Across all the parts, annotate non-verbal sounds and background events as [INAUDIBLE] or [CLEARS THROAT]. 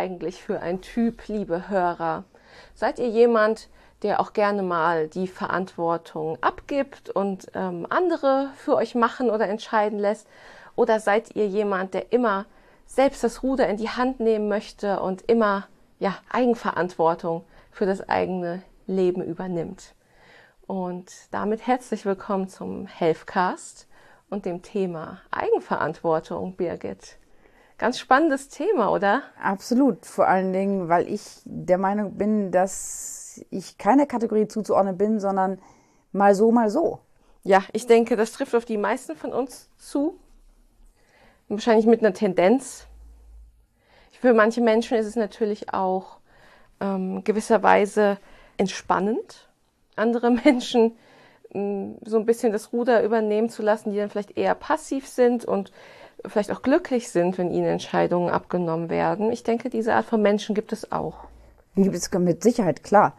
eigentlich für ein Typ, liebe Hörer? Seid ihr jemand, der auch gerne mal die Verantwortung abgibt und ähm, andere für euch machen oder entscheiden lässt? Oder seid ihr jemand, der immer selbst das Ruder in die Hand nehmen möchte und immer ja, Eigenverantwortung für das eigene Leben übernimmt? Und damit herzlich willkommen zum Healthcast und dem Thema Eigenverantwortung, Birgit. Ganz spannendes Thema, oder? Absolut. Vor allen Dingen, weil ich der Meinung bin, dass ich keine Kategorie zuzuordnen bin, sondern mal so, mal so. Ja, ich denke, das trifft auf die meisten von uns zu. Wahrscheinlich mit einer Tendenz. Für manche Menschen ist es natürlich auch ähm, gewisserweise entspannend, andere [LAUGHS] Menschen ähm, so ein bisschen das Ruder übernehmen zu lassen, die dann vielleicht eher passiv sind und vielleicht auch glücklich sind, wenn ihnen Entscheidungen abgenommen werden. Ich denke, diese Art von Menschen gibt es auch. Die gibt es mit Sicherheit, klar.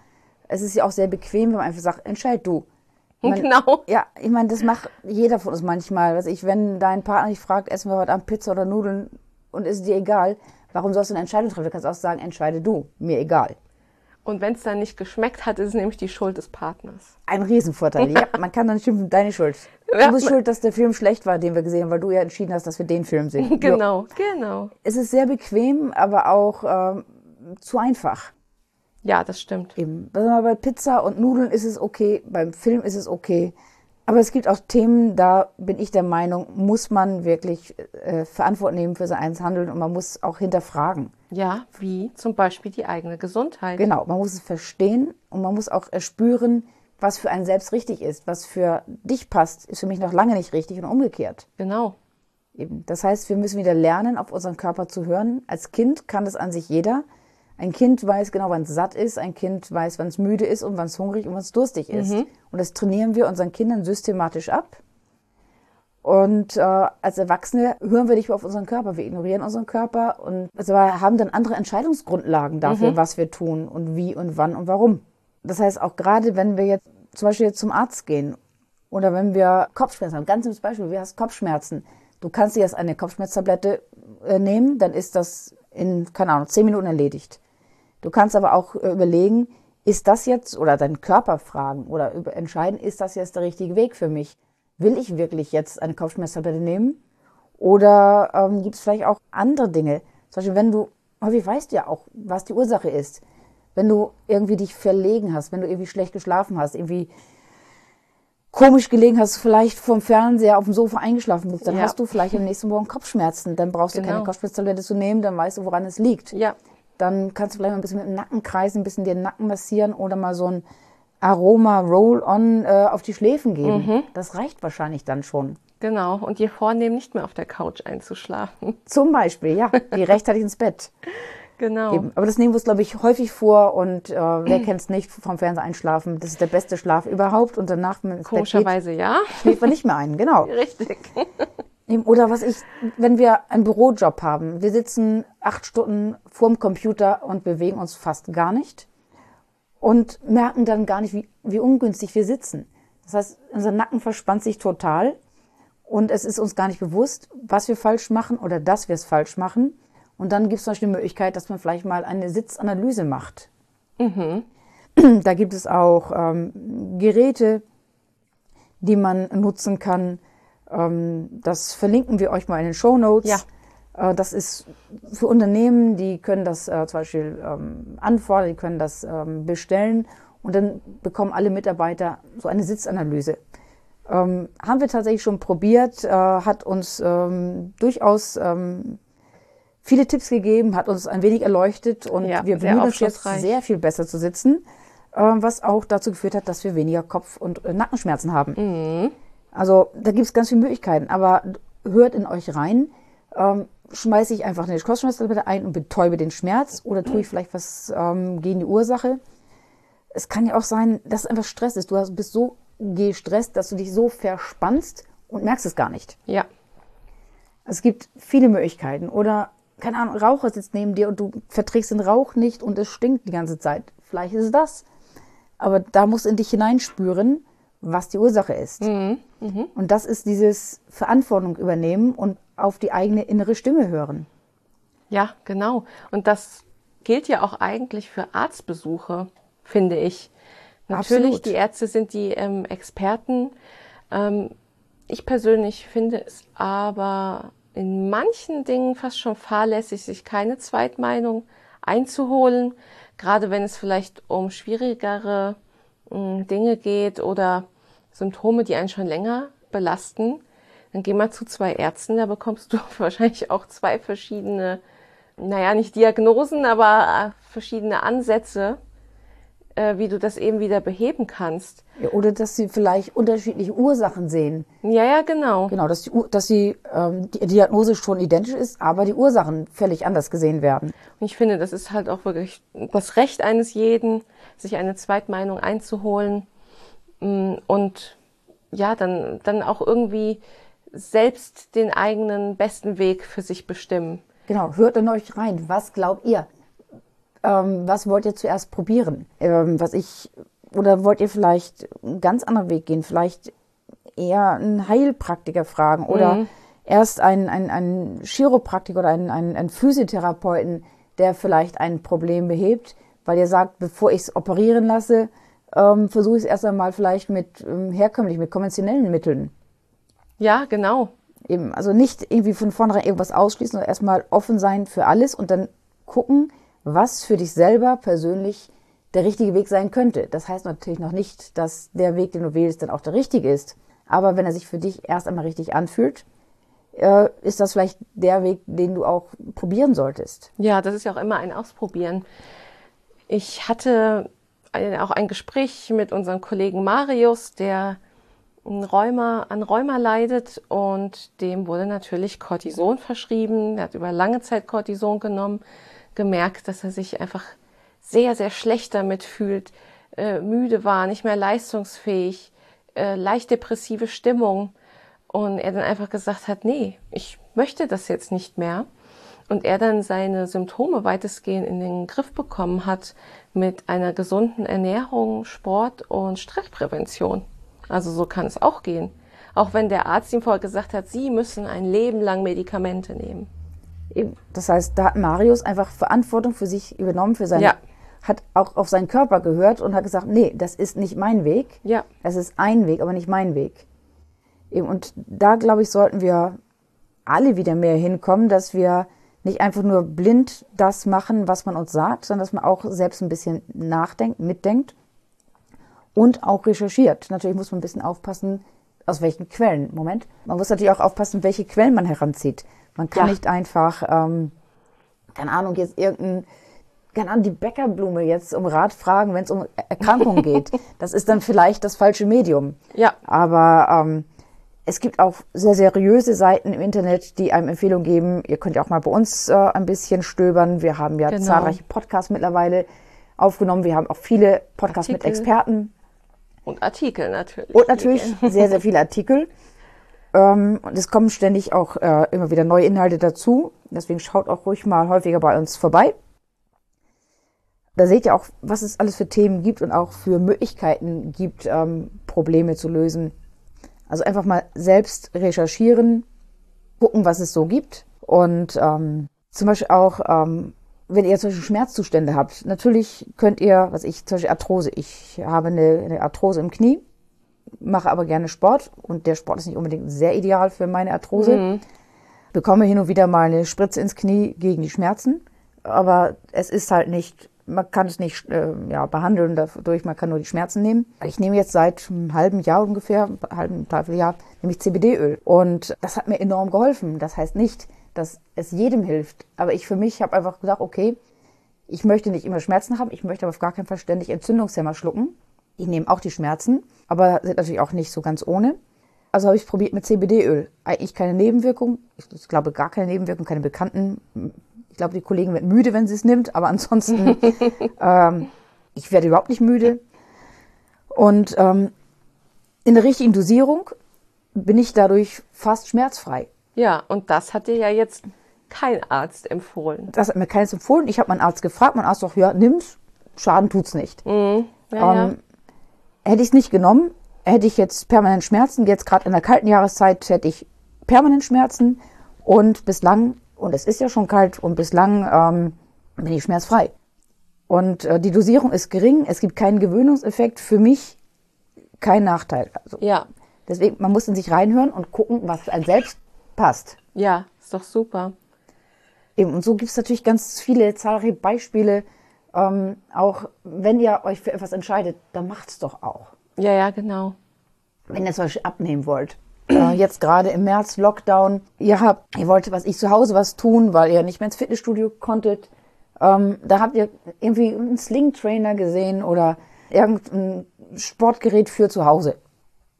Es ist ja auch sehr bequem, wenn man einfach sagt, entscheid du. Meine, genau. Ja, ich meine, das macht jeder von uns manchmal. Was ich, wenn dein Partner dich fragt, essen wir heute Abend Pizza oder Nudeln und ist dir egal, warum sollst du eine Entscheidung treffen? Du kannst auch sagen, entscheide du, mir egal. Und wenn es dann nicht geschmeckt hat, ist es nämlich die Schuld des Partners. Ein Riesenvorteil. ja, [LAUGHS] man kann dann schimpfen, deine Schuld. Ja. Du bist schuld, dass der Film schlecht war, den wir gesehen haben, weil du ja entschieden hast, dass wir den Film sehen. [LAUGHS] Genau, jo. genau. Es ist sehr bequem, aber auch ähm, zu einfach. Ja, das stimmt. Eben. Also bei Pizza und Nudeln ist es okay, beim Film ist es okay. Aber es gibt auch Themen, da bin ich der Meinung, muss man wirklich äh, Verantwortung nehmen für sein eigenes Handeln und man muss auch hinterfragen. Ja, wie zum Beispiel die eigene Gesundheit. Genau, man muss es verstehen und man muss auch erspüren, was für einen selbst richtig ist. Was für dich passt, ist für mich noch lange nicht richtig und umgekehrt. Genau. Eben. Das heißt, wir müssen wieder lernen, auf unseren Körper zu hören. Als Kind kann das an sich jeder. Ein Kind weiß genau, wann es satt ist, ein Kind weiß, wann es müde ist und wann es hungrig und wann es durstig ist. Mhm. Und das trainieren wir unseren Kindern systematisch ab. Und äh, als Erwachsene hören wir nicht mehr auf unseren Körper, wir ignorieren unseren Körper und also haben dann andere Entscheidungsgrundlagen dafür, mhm. was wir tun und wie und wann und warum. Das heißt, auch gerade wenn wir jetzt zum Beispiel jetzt zum Arzt gehen oder wenn wir Kopfschmerzen haben, ganz simples Beispiel, du hast Kopfschmerzen, du kannst dir jetzt eine Kopfschmerztablette äh, nehmen, dann ist das in, keine Ahnung, zehn Minuten erledigt. Du kannst aber auch äh, überlegen, ist das jetzt, oder deinen Körper fragen oder entscheiden, ist das jetzt der richtige Weg für mich? Will ich wirklich jetzt eine Kopfschmerztablette nehmen? Oder ähm, gibt es vielleicht auch andere Dinge? Zum Beispiel, wenn du, häufig weißt du ja auch, was die Ursache ist. Wenn du irgendwie dich verlegen hast, wenn du irgendwie schlecht geschlafen hast, irgendwie komisch gelegen hast, vielleicht vom Fernseher auf dem Sofa eingeschlafen bist, dann ja. hast du vielleicht am nächsten Morgen Kopfschmerzen. Dann brauchst genau. du keine genau. Kopfschmerztablette zu nehmen, dann weißt du, woran es liegt. Ja. Dann kannst du vielleicht mal ein bisschen mit dem Nacken kreisen, ein bisschen den Nacken massieren oder mal so ein Aroma Roll-On äh, auf die Schläfen geben. Mhm. Das reicht wahrscheinlich dann schon. Genau, und dir vornehmen, nicht mehr auf der Couch einzuschlafen. Zum Beispiel, ja, die rechtzeitig ins Bett. [LAUGHS] Genau. Eben. Aber das nehmen wir uns, glaube ich, häufig vor und äh, wer [CLEARS THROAT] kennt es nicht, vom Fernseher einschlafen. Das ist der beste Schlaf überhaupt und danach, wenn es Komischerweise, geht, ja. [LAUGHS] schläft man nicht mehr ein, genau. [LAUGHS] Richtig. Oder was ich, wenn wir einen Bürojob haben, wir sitzen acht Stunden vorm Computer und bewegen uns fast gar nicht und merken dann gar nicht, wie, wie ungünstig wir sitzen. Das heißt, unser Nacken verspannt sich total und es ist uns gar nicht bewusst, was wir falsch machen oder dass wir es falsch machen. Und dann gibt es zum Beispiel die Möglichkeit, dass man vielleicht mal eine Sitzanalyse macht. Mhm. Da gibt es auch ähm, Geräte, die man nutzen kann. Ähm, das verlinken wir euch mal in den Show Notes. Ja. Äh, das ist für Unternehmen, die können das äh, zum Beispiel ähm, anfordern, die können das ähm, bestellen und dann bekommen alle Mitarbeiter so eine Sitzanalyse. Ähm, haben wir tatsächlich schon probiert, äh, hat uns ähm, durchaus ähm, viele Tipps gegeben, hat uns ein wenig erleuchtet und ja, wir bemühen uns jetzt sehr viel besser zu sitzen, äh, was auch dazu geführt hat, dass wir weniger Kopf- und äh, Nackenschmerzen haben. Mhm. Also da gibt es ganz viele Möglichkeiten, aber hört in euch rein. Ähm, schmeiße ich einfach eine Kopfschmerztablette ein und betäube den Schmerz oder tue ich vielleicht was ähm, gegen die Ursache? Es kann ja auch sein, dass es einfach Stress ist. Du bist so gestresst, dass du dich so verspannst und merkst es gar nicht. Ja. Es gibt viele Möglichkeiten. Oder keine Ahnung, Raucher sitzt neben dir und du verträgst den Rauch nicht und es stinkt die ganze Zeit. Vielleicht ist es das. Aber da musst du in dich hineinspüren, was die Ursache ist. Mhm. Mhm. Und das ist dieses Verantwortung übernehmen und auf die eigene innere Stimme hören. Ja, genau. Und das gilt ja auch eigentlich für Arztbesuche, finde ich. Natürlich, Absolut. die Ärzte sind die ähm, Experten. Ähm, ich persönlich finde es aber in manchen Dingen fast schon fahrlässig, sich keine Zweitmeinung einzuholen, gerade wenn es vielleicht um schwierigere mh, Dinge geht oder Symptome, die einen schon länger belasten. Dann geh mal zu zwei Ärzten, da bekommst du [LAUGHS] wahrscheinlich auch zwei verschiedene, naja, nicht Diagnosen, aber äh, verschiedene Ansätze, äh, wie du das eben wieder beheben kannst. Ja, Oder dass sie vielleicht unterschiedliche Ursachen sehen. Ja, ja, genau. Genau, dass die, dass die, ähm, die Diagnose schon identisch ist, aber die Ursachen völlig anders gesehen werden. Und ich finde, das ist halt auch wirklich das Recht eines jeden, sich eine Zweitmeinung einzuholen mm, und ja, dann, dann auch irgendwie selbst den eigenen besten Weg für sich bestimmen. Genau, hört in euch rein. Was glaubt ihr? Ähm, was wollt ihr zuerst probieren? Ähm, was ich, oder wollt ihr vielleicht einen ganz anderen Weg gehen? Vielleicht eher einen Heilpraktiker fragen oder erst einen, einen, einen Chiropraktiker oder einen, einen, einen Physiotherapeuten, der vielleicht ein Problem behebt, weil ihr sagt, bevor ich es operieren lasse, ähm, versuche ich es erst einmal vielleicht mit ähm, herkömmlichen, mit konventionellen Mitteln. Ja, genau. Eben, also nicht irgendwie von vornherein irgendwas ausschließen, sondern erstmal offen sein für alles und dann gucken, was für dich selber persönlich der richtige Weg sein könnte. Das heißt natürlich noch nicht, dass der Weg, den du wählst, dann auch der richtige ist. Aber wenn er sich für dich erst einmal richtig anfühlt, äh, ist das vielleicht der Weg, den du auch probieren solltest. Ja, das ist ja auch immer ein Ausprobieren. Ich hatte ein, auch ein Gespräch mit unserem Kollegen Marius, der Rheuma, an Rheuma leidet und dem wurde natürlich Cortison verschrieben. Er hat über lange Zeit Cortison genommen, gemerkt, dass er sich einfach sehr, sehr schlecht damit fühlt, äh, müde war, nicht mehr leistungsfähig, äh, leicht depressive Stimmung. Und er dann einfach gesagt hat, nee, ich möchte das jetzt nicht mehr. Und er dann seine Symptome weitestgehend in den Griff bekommen hat mit einer gesunden Ernährung, Sport und Stressprävention. Also so kann es auch gehen. Auch wenn der Arzt ihm vorher gesagt hat, Sie müssen ein Leben lang Medikamente nehmen. Das heißt, da hat Marius einfach Verantwortung für sich übernommen, für seine, Ja. hat auch auf seinen Körper gehört und hat gesagt, nee, das ist nicht mein Weg. Ja. Es ist ein Weg, aber nicht mein Weg. Und da, glaube ich, sollten wir alle wieder mehr hinkommen, dass wir nicht einfach nur blind das machen, was man uns sagt, sondern dass man auch selbst ein bisschen nachdenkt, mitdenkt und auch recherchiert. Natürlich muss man ein bisschen aufpassen, aus welchen Quellen. Moment. Man muss natürlich auch aufpassen, welche Quellen man heranzieht. Man kann Ja. nicht einfach, ähm, keine Ahnung, jetzt irgendein, keine Ahnung, die Bäckerblume jetzt um Rat fragen, wenn es um Erkrankungen [LAUGHS] geht. Das ist dann vielleicht das falsche Medium. Ja. Aber ähm, es gibt auch sehr seriöse Seiten im Internet, die einem Empfehlungen geben. Ihr könnt ja auch mal bei uns äh, ein bisschen stöbern. Wir haben ja Genau. zahlreiche Podcasts mittlerweile aufgenommen. Wir haben auch viele Podcasts mit Artikel. Experten Und Artikel natürlich. und natürlich sehr, sehr viele Artikel. Ähm, und es kommen ständig auch äh, immer wieder neue Inhalte dazu. Deswegen schaut auch ruhig mal häufiger bei uns vorbei. Da seht ihr auch, was es alles für Themen gibt und auch für Möglichkeiten gibt, ähm, Probleme zu lösen. Also einfach mal selbst recherchieren, gucken, was es so gibt. Und ähm, zum Beispiel auch, ähm, wenn ihr zum Beispiel Schmerzzustände habt, natürlich könnt ihr, was ich, zum Beispiel Arthrose. Ich habe eine, eine Arthrose im Knie, mache aber gerne Sport und der Sport ist nicht unbedingt sehr ideal für meine Arthrose. Bekomme hin und wieder mal eine Spritze ins Knie gegen die Schmerzen, aber es ist halt nicht, man kann es nicht äh, ja, behandeln dadurch, man kann nur die Schmerzen nehmen. Ich nehme jetzt seit einem halben Jahr ungefähr, einem halben, dreiviertel Jahr, nehme ich CBD-Öl und das hat mir enorm geholfen. Das heißt nicht, dass es jedem hilft, aber ich für mich habe einfach gesagt, okay, ich möchte nicht immer Schmerzen haben, ich möchte aber auf gar keinen Fall ständig Entzündungshemmer schlucken. Ich nehme auch die Schmerzen, aber sind natürlich auch nicht so ganz ohne. Also habe ich probiert mit CBD-Öl. Eigentlich keine Nebenwirkung. Ich, glaube gar keine Nebenwirkung, keine bekannten. Ich glaube, die Kollegin wird müde, wenn sie es nimmt, aber ansonsten, [LAUGHS] ähm, ich werde überhaupt nicht müde. Und ähm, in der richtigen Dosierung bin ich dadurch fast schmerzfrei. Ja, und das hat dir ja jetzt kein Arzt empfohlen. Das hat mir keines empfohlen. Ich habe meinen Arzt gefragt. Mein Arzt sagt, ja, nimm's. Schaden tut's nicht. Ja, ja. Ähm, hätte ich es nicht genommen, hätte ich jetzt permanent Schmerzen. Jetzt gerade in der kalten Jahreszeit hätte ich permanent Schmerzen und bislang Und es ist ja schon kalt und bislang ähm, bin ich schmerzfrei. Und äh, die Dosierung ist gering, es gibt keinen Gewöhnungseffekt, für mich kein Nachteil. Also, Ja, Deswegen, man muss in sich reinhören und gucken, was einem selbst passt. ja, ist doch super. Eben, und so gibt es natürlich ganz viele zahlreiche Beispiele. Ähm, auch wenn ihr euch für etwas entscheidet, dann macht's doch auch. Ja, ja, genau. Wenn ihr zum Beispiel abnehmen wollt. Äh, jetzt gerade im März Lockdown, ihr habt, ihr wolltet was ich zu Hause was tun, weil ihr nicht mehr ins Fitnessstudio konntet. Ähm, da habt ihr irgendwie einen Sling-Trainer gesehen oder irgendein Sportgerät für zu Hause.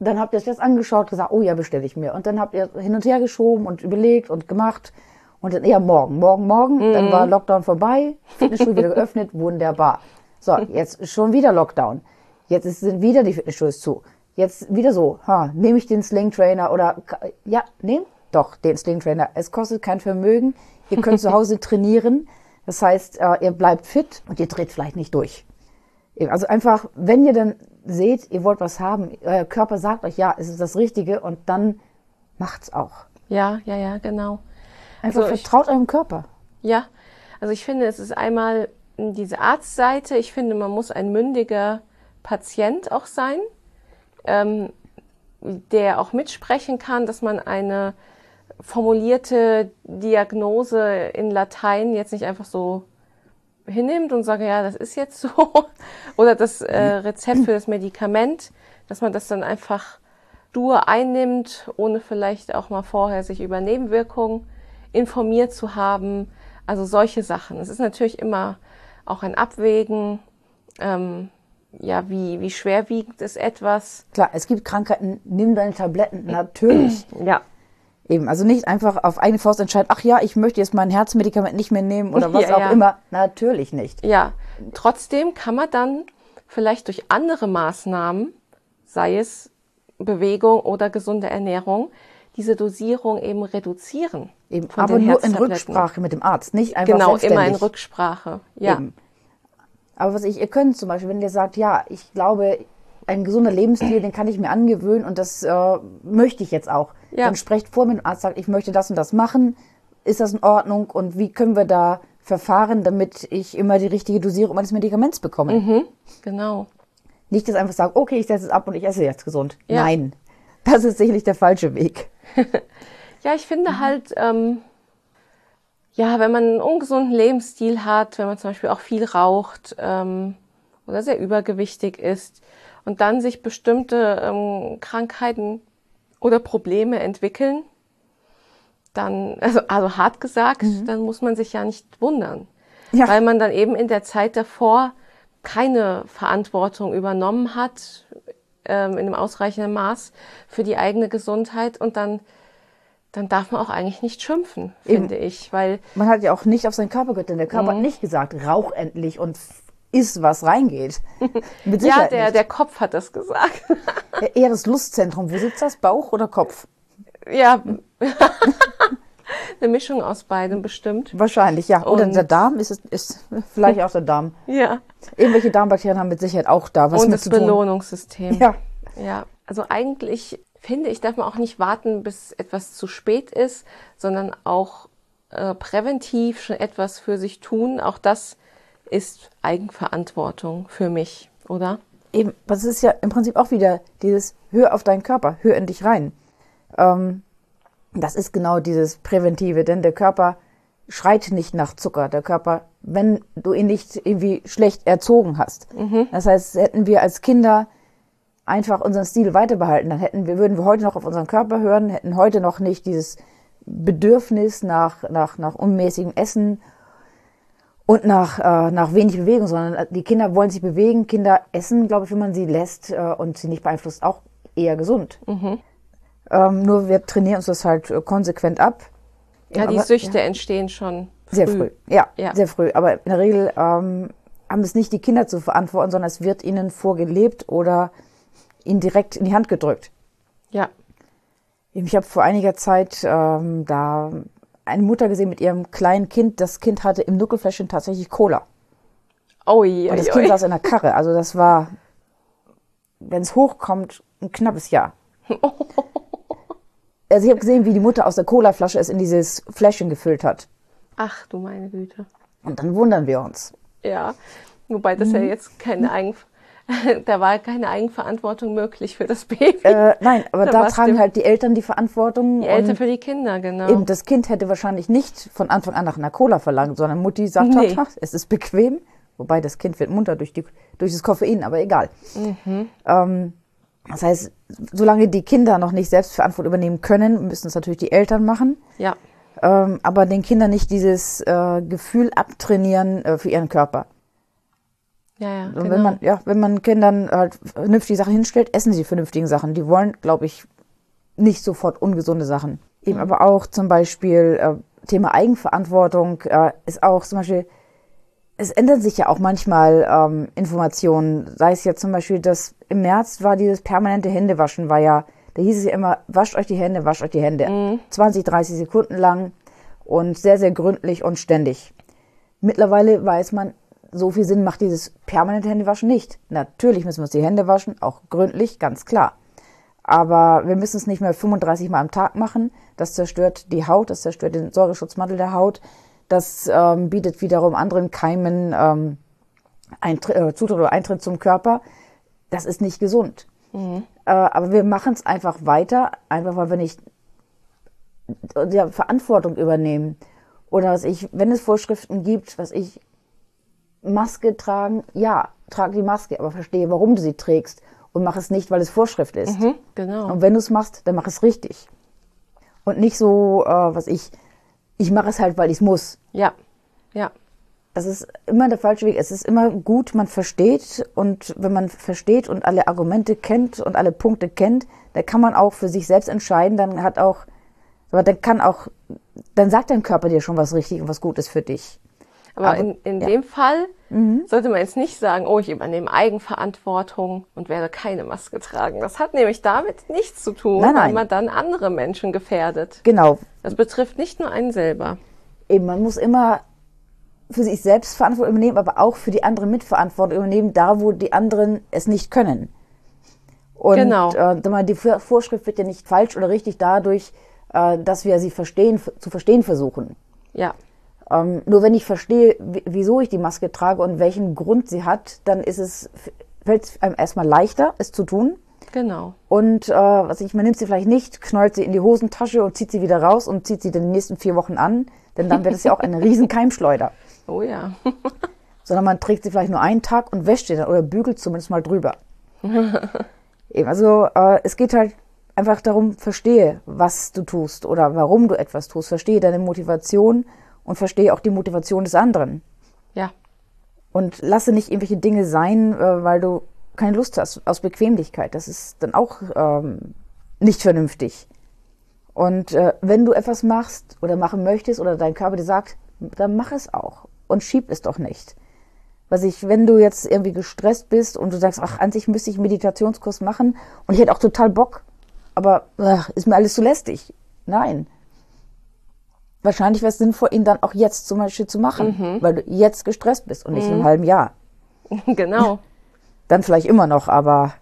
Dann habt ihr es jetzt angeschaut, gesagt, oh ja, bestelle ich mir. Und dann habt ihr hin und her geschoben und überlegt und gemacht. Und dann eher morgen, morgen, morgen. Dann war Lockdown vorbei, Fitnessstudio wieder geöffnet, [LAUGHS] wunderbar. So, jetzt schon wieder Lockdown. Jetzt sind wieder die Fitnessstudios zu. Jetzt wieder so, ha, nehme ich den Sling Trainer oder, ja, nehmt doch den Sling Trainer. Es kostet kein Vermögen. Ihr könnt zu [LAUGHS] Hause trainieren. Das heißt, äh, ihr bleibt fit und ihr dreht vielleicht nicht durch. Also einfach, wenn ihr dann seht, ihr wollt was haben, euer Körper sagt euch, ja, es ist das Richtige und dann macht's auch. Ja, ja, ja, genau. Einfach Also ich- vertraut eurem Körper. Ja, also ich finde, es ist einmal diese Arztseite. Ich finde, man muss ein mündiger Patient auch sein, ähm, der auch mitsprechen kann, dass man eine formulierte Diagnose in Latein jetzt nicht einfach so hinnimmt und sagt, ja, das ist jetzt so. [LAUGHS] Oder das äh, Rezept für das Medikament, dass man das dann einfach stur einnimmt, ohne vielleicht auch mal vorher sich über Nebenwirkungen informiert zu haben. Also solche Sachen. Es ist natürlich immer auch ein Abwägen. Ähm, ja, wie, wie schwerwiegend ist etwas? Klar, es gibt Krankheiten, nimm deine Tabletten, natürlich. Ja. Eben, also nicht einfach auf eigene Faust entscheiden, ach ja, ich möchte jetzt mein Herzmedikament nicht mehr nehmen oder [LAUGHS] was Ja, auch ja. immer. Natürlich nicht. Ja, trotzdem kann man dann vielleicht durch andere Maßnahmen, sei es Bewegung oder gesunde Ernährung, diese Dosierung eben reduzieren. Eben, von aber nur in. Rücksprache mit dem Arzt, nicht einfach Genau, immer in. Rücksprache. Ja. Eben. Aber was ich, ihr könnt zum Beispiel, wenn ihr sagt, ja, ich glaube, ein gesunder Lebensstil, den kann ich mir angewöhnen und das äh, möchte ich jetzt auch. Ja. Dann sprecht vor mit dem Arzt, sagt, ich möchte das und das machen. Ist das in Ordnung und wie können wir da verfahren, damit ich immer die richtige Dosierung meines Medikaments bekomme? Mhm, genau. Nicht, dass einfach sagen, okay, ich setze es ab und ich esse jetzt gesund. Ja. Nein, das ist sicherlich der falsche Weg. [LAUGHS] Ja, ich finde halt, ähm, ja, wenn man einen ungesunden Lebensstil hat, wenn man zum Beispiel auch viel raucht ähm, oder sehr übergewichtig ist und dann sich bestimmte ähm, Krankheiten oder Probleme entwickeln, dann, also, also hart gesagt, dann muss man sich ja nicht wundern. Ja. Weil man dann eben in der Zeit davor keine Verantwortung übernommen hat, ähm, in einem ausreichenden Maß für die eigene Gesundheit und dann, dann darf man auch eigentlich nicht schimpfen, finde ich, weil Man hat ja auch nicht auf seinen Körper gehört, denn der Körper Mhm. hat nicht gesagt, rauch endlich und iss, was reingeht. [LAUGHS] Mit ja, der, nicht. der Kopf hat das gesagt. Ja, Eher das Lustzentrum. Wo sitzt das? Bauch oder Kopf? ja, [LAUGHS] eine Mischung aus beidem bestimmt. Wahrscheinlich, ja. Oder Und- der Darm ist, ist vielleicht auch der Darm. [LAUGHS] Ja, Irgendwelche Darmbakterien haben mit Sicherheit auch da was und mit das zu tun. Belohnungssystem. Ja, Ja, also eigentlich finde ich, darf man auch nicht warten, bis etwas zu spät ist, sondern auch äh, präventiv schon etwas für sich tun. Auch das ist Eigenverantwortung für mich, oder? eben. Das ist ja im Prinzip auch wieder dieses Hör auf deinen Körper, hör in dich rein. Ähm, das ist genau dieses Präventive, denn der Körper schreit nicht nach Zucker. Der Körper, wenn du ihn nicht irgendwie schlecht erzogen hast. Das heißt, hätten wir als Kinder einfach unseren Stil weiter behalten, dann hätten wir, würden wir heute noch auf unseren Körper hören, hätten heute noch nicht dieses Bedürfnis nach, nach, nach unmäßigem Essen und nach, äh, nach wenig Bewegung, sondern die Kinder wollen sich bewegen. Kinder essen, glaube ich, wenn man sie lässt äh, und sie nicht beeinflusst, auch eher gesund. Ähm, nur wir trainieren uns das halt äh, konsequent ab. Ja, die Aber- Süchte entstehen schon Sehr früh. Ja, Ja. sehr früh. Aber in der Regel ähm, haben es nicht die Kinder zu verantworten, sondern es wird ihnen vorgelebt oder ihnen direkt in die Hand gedrückt. Ja, Ich habe vor einiger Zeit ähm, da eine Mutter gesehen mit ihrem kleinen Kind. Das Kind hatte im Nuckelfläschchen tatsächlich Cola. oi, Und das oi, Kind oi. saß in der Karre. Also das war, wenn es hochkommt, ein knappes Jahr. [LAUGHS] also ich habe gesehen, wie die Mutter aus der Colaflasche es in dieses Fläschchen gefüllt hat. Ach du meine Güte. Und dann wundern wir uns. Ja, wobei das Mhm. ja jetzt keine Eigen, [LAUGHS] da war keine Eigenverantwortung möglich für das Baby. Äh, nein, aber [LAUGHS] Da da, tragen halt die Eltern die Verantwortung. die Eltern für die Kinder, genau. eben das Kind hätte wahrscheinlich nicht von Anfang an nach einer Cola verlangt, sondern Mutti sagt, Nee. "Haha, es ist bequem. Wobei das Kind wird munter durch, die, durch das Koffein, aber egal. Mhm. Ähm, das heißt, solange die Kinder noch nicht selbst Verantwortung übernehmen können, müssen es natürlich die Eltern machen. ja, Ähm, aber den Kindern nicht dieses äh, Gefühl abtrainieren äh, für ihren Körper. Ja, ja. Und Genau. wenn man, ja, wenn man Kindern halt vernünftige Sachen hinstellt, essen sie die vernünftigen Sachen. Die wollen, glaube ich, nicht sofort ungesunde Sachen. Eben aber auch zum Beispiel äh, Thema Eigenverantwortung äh, ist auch zum Beispiel, es ändern sich ja auch manchmal ähm, Informationen. Sei es jetzt zum Beispiel, dass im März war dieses permanente Händewaschen, war ja, da hieß es ja immer, wascht euch die Hände, wascht euch die Hände. 20, 30 Sekunden lang und sehr, sehr gründlich und ständig. Mittlerweile weiß man, so viel Sinn macht dieses permanente Händewaschen nicht. Natürlich müssen wir uns die Hände waschen, auch gründlich, ganz klar. Aber wir müssen es nicht mehr 35 Mal am Tag machen. Das zerstört die Haut, das zerstört den Säureschutzmantel der Haut. Das ähm, bietet wiederum anderen Keimen ähm, Eintritt, äh, Zutritt oder Eintritt zum Körper. Das ist nicht gesund. Äh, aber wir machen es einfach weiter, einfach weil wir nicht ja, Verantwortung übernehmen. Oder was ich, wenn es Vorschriften gibt, was ich Maske tragen, ja, trage die Maske, aber verstehe, warum du sie trägst und mach es nicht, weil es Vorschrift ist. Mhm, genau. Und wenn du es machst, dann mach es richtig. Und nicht so, äh, was ich, ich mache es halt, weil ich es muss. Ja, ja, Das ist immer der falsche Weg. Es ist immer gut, man versteht und wenn man versteht und alle Argumente kennt und alle Punkte kennt, dann kann man auch für sich selbst entscheiden. Dann hat auch, aber dann kann auch, dann sagt dein Körper dir schon, was richtig und was gut ist für dich. Aber, Aber- in, in ja. dem Fall sollte man jetzt nicht sagen, oh, ich übernehme Eigenverantwortung und werde keine Maske tragen. Das hat nämlich damit nichts zu tun, Nein, weil nein. man dann andere Menschen gefährdet. Genau. Das betrifft nicht nur einen selber. Eben, man muss immer für sich selbst Verantwortung übernehmen, aber auch für die anderen Mitverantwortung übernehmen, da wo die anderen es nicht können. Und Genau. äh, die Vor- Vorschrift wird ja nicht falsch oder richtig dadurch, äh, dass wir sie verstehen, zu verstehen versuchen. Ja, Ähm, nur wenn ich verstehe, wieso ich die Maske trage und welchen Grund sie hat, dann ist es, fällt es einem erstmal leichter, es zu tun. genau. Und äh, was ich, man nimmt sie vielleicht nicht, knallt sie in die Hosentasche und zieht sie wieder raus und zieht sie dann die nächsten vier Wochen an, denn dann wird es ja auch eine [LAUGHS] riesen Keimschleuder. Oh ja. [LAUGHS] Sondern man trägt sie vielleicht nur einen Tag und wäscht sie dann oder bügelt zumindest mal drüber. [LAUGHS] Eben, also äh, es geht halt einfach darum, verstehe, was du tust oder warum du etwas tust. Verstehe deine Motivation und verstehe auch die Motivation des anderen. Ja, Und lasse nicht irgendwelche Dinge sein, äh, weil du keine Lust hast, aus Bequemlichkeit. Das ist dann auch ähm, nicht vernünftig. Und äh, wenn du etwas machst oder machen möchtest oder dein Körper dir sagt, dann mach es auch und schieb es doch nicht. Was ich, wenn du jetzt irgendwie gestresst bist und du sagst, ach, an sich müsste ich einen Meditationskurs machen und ich hätte auch total Bock, aber ach, ist mir alles zu lästig. Nein. Wahrscheinlich wäre es sinnvoll, ihn dann auch jetzt zum Beispiel zu machen, weil du jetzt gestresst bist und nicht in einem halben Jahr. [LAUGHS] genau. Dann vielleicht immer noch, aber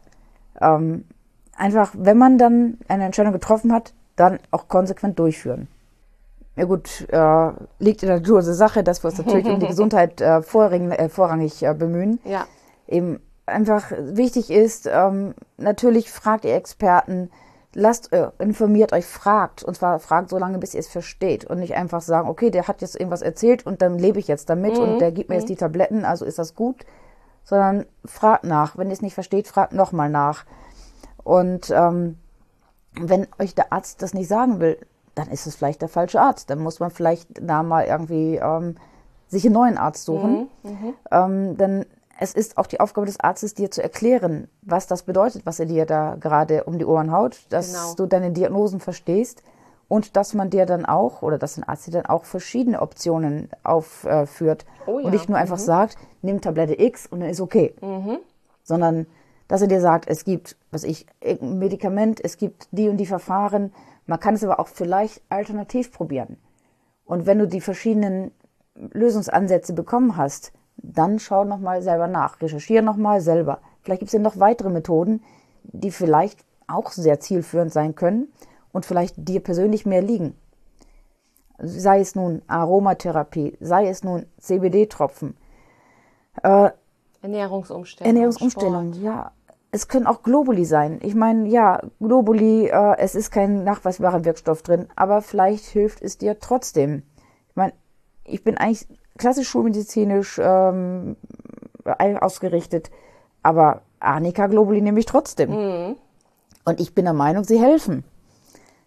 ähm, einfach, wenn man dann eine Entscheidung getroffen hat, dann auch konsequent durchführen. Ja gut, äh, liegt in der Natur der Sache, dass wir uns natürlich um die [LAUGHS] Gesundheit äh, vorrang, äh, vorrangig äh, bemühen. Ja, Eben einfach wichtig ist, ähm, natürlich fragt ihr Experten, lasst, äh, informiert euch, fragt. Und zwar fragt so lange, bis ihr es versteht. Und nicht einfach sagen, okay, der hat jetzt irgendwas erzählt und dann lebe ich jetzt damit und der gibt mir jetzt die Tabletten, also ist das gut. Sondern fragt nach. Wenn ihr es nicht versteht, fragt nochmal nach. Und ähm, wenn euch der Arzt das nicht sagen will, dann ist es vielleicht der falsche Arzt. Dann muss man vielleicht da mal irgendwie ähm, sich einen neuen Arzt suchen. Ähm, denn es ist auch die Aufgabe des Arztes, dir zu erklären, was das bedeutet, was er dir da gerade um die Ohren haut, dass Genau. du deine Diagnosen verstehst und dass man dir dann auch oder dass ein Arzt dir dann auch verschiedene Optionen aufführt Oh ja. und nicht nur einfach sagt, nimm Tablette X und dann ist okay sondern dass er dir sagt, es gibt, was ich, ein Medikament, es gibt die und die Verfahren, man kann es aber auch vielleicht alternativ probieren. Und wenn du die verschiedenen Lösungsansätze bekommen hast, dann schau nochmal selber nach, recherchiere nochmal selber. Vielleicht gibt es ja noch weitere Methoden, die vielleicht auch sehr zielführend sein können und vielleicht dir persönlich mehr liegen. Sei es nun Aromatherapie, sei es nun CBD-Tropfen, äh, Ernährungsumstellung. Ernährungsumstellung, Sport. ja. Es können auch Globuli sein. Ich meine, ja, Globuli, äh, es ist kein nachweisbarer Wirkstoff drin, aber vielleicht hilft es dir trotzdem. Ich bin eigentlich klassisch schulmedizinisch ähm, ausgerichtet, aber Arnika Globuli nehme ich trotzdem. Mhm. Und ich bin der Meinung, sie helfen.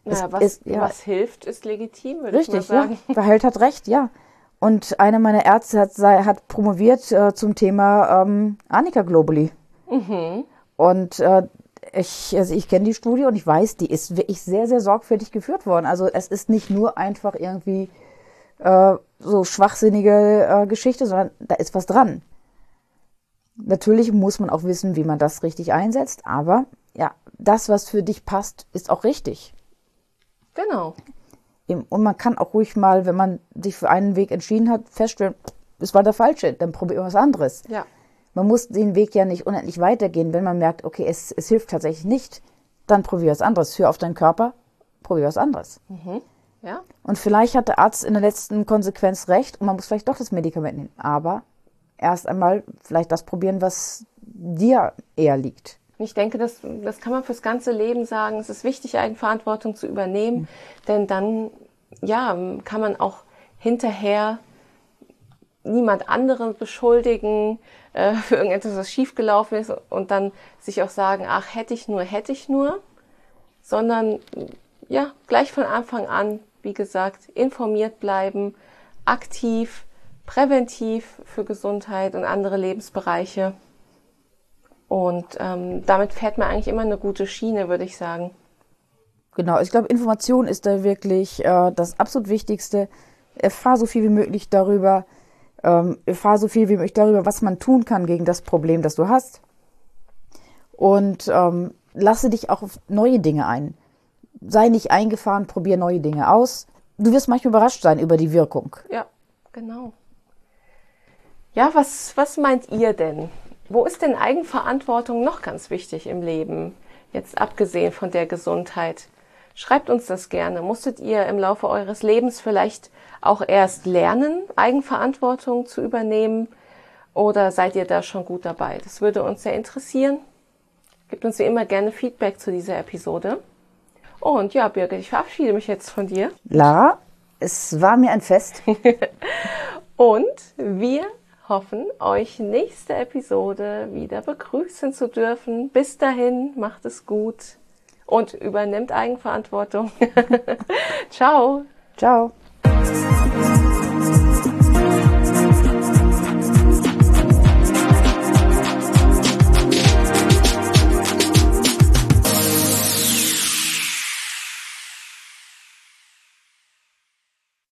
Ja, was, ist, ja, was hilft, ist legitim, würde richtig, ich mal sagen. Ja, Verhält hat recht, ja. Und einer meiner Ärzte hat, hat promoviert äh, zum Thema ähm, Arnika Globuli. Mhm. Und äh, ich, also ich kenne die Studie und ich weiß, die ist wirklich sehr, sehr sorgfältig geführt worden. Also es ist nicht nur einfach irgendwie äh, so schwachsinnige äh, Geschichte, sondern da ist was dran. Natürlich muss man auch wissen, wie man das richtig einsetzt, aber ja, das, was für dich passt, ist auch richtig. Genau. Und man kann auch ruhig mal, wenn man sich für einen Weg entschieden hat, feststellen, es war der falsche, dann probier was anderes. Ja. Man muss den Weg ja nicht unendlich weitergehen. Wenn man merkt, okay, es, es hilft tatsächlich nicht, dann probier was anderes. Hör auf deinen Körper, probier was anderes. Mhm. Ja. Und vielleicht hat der Arzt in der letzten Konsequenz recht und man muss vielleicht doch das Medikament nehmen. Aber erst einmal vielleicht das probieren, was dir eher liegt. Ich denke, das, das kann man fürs ganze Leben sagen. Es ist wichtig, Eigenverantwortung zu übernehmen, mhm. denn dann ja, kann man auch hinterher niemand anderen beschuldigen äh, für irgendetwas, was schiefgelaufen ist und dann sich auch sagen, ach, hätte ich nur, hätte ich nur, sondern ja, gleich von Anfang an, wie gesagt, informiert bleiben, aktiv, präventiv für Gesundheit und andere Lebensbereiche. Und ähm, damit fährt man eigentlich immer eine gute Schiene, würde ich sagen. Genau, ich glaube, Information ist da wirklich äh, das absolut Wichtigste. Erfahr so viel wie möglich darüber, ähm, erfahr so viel wie möglich darüber, was man tun kann gegen das Problem, das du hast. Und ähm, lasse dich auch auf neue Dinge ein. Sei nicht eingefahren, probier neue Dinge aus. Du wirst manchmal überrascht sein über die Wirkung. Ja, genau. Ja, was, was meint ihr denn? Wo ist denn Eigenverantwortung noch ganz wichtig im Leben? Jetzt abgesehen von der Gesundheit. Schreibt uns das gerne. Musstet ihr im Laufe eures Lebens vielleicht auch erst lernen, Eigenverantwortung zu übernehmen? Oder seid ihr da schon gut dabei? Das würde uns sehr interessieren. Gebt uns wie immer gerne Feedback zu dieser Episode. Und ja, Birgit, ich verabschiede mich jetzt von dir. Lara, es war mir ein Fest. [LAUGHS] Und wir hoffen, euch nächste Episode wieder begrüßen zu dürfen. Bis dahin, macht es gut und übernimmt Eigenverantwortung. [LAUGHS] Ciao. Ciao.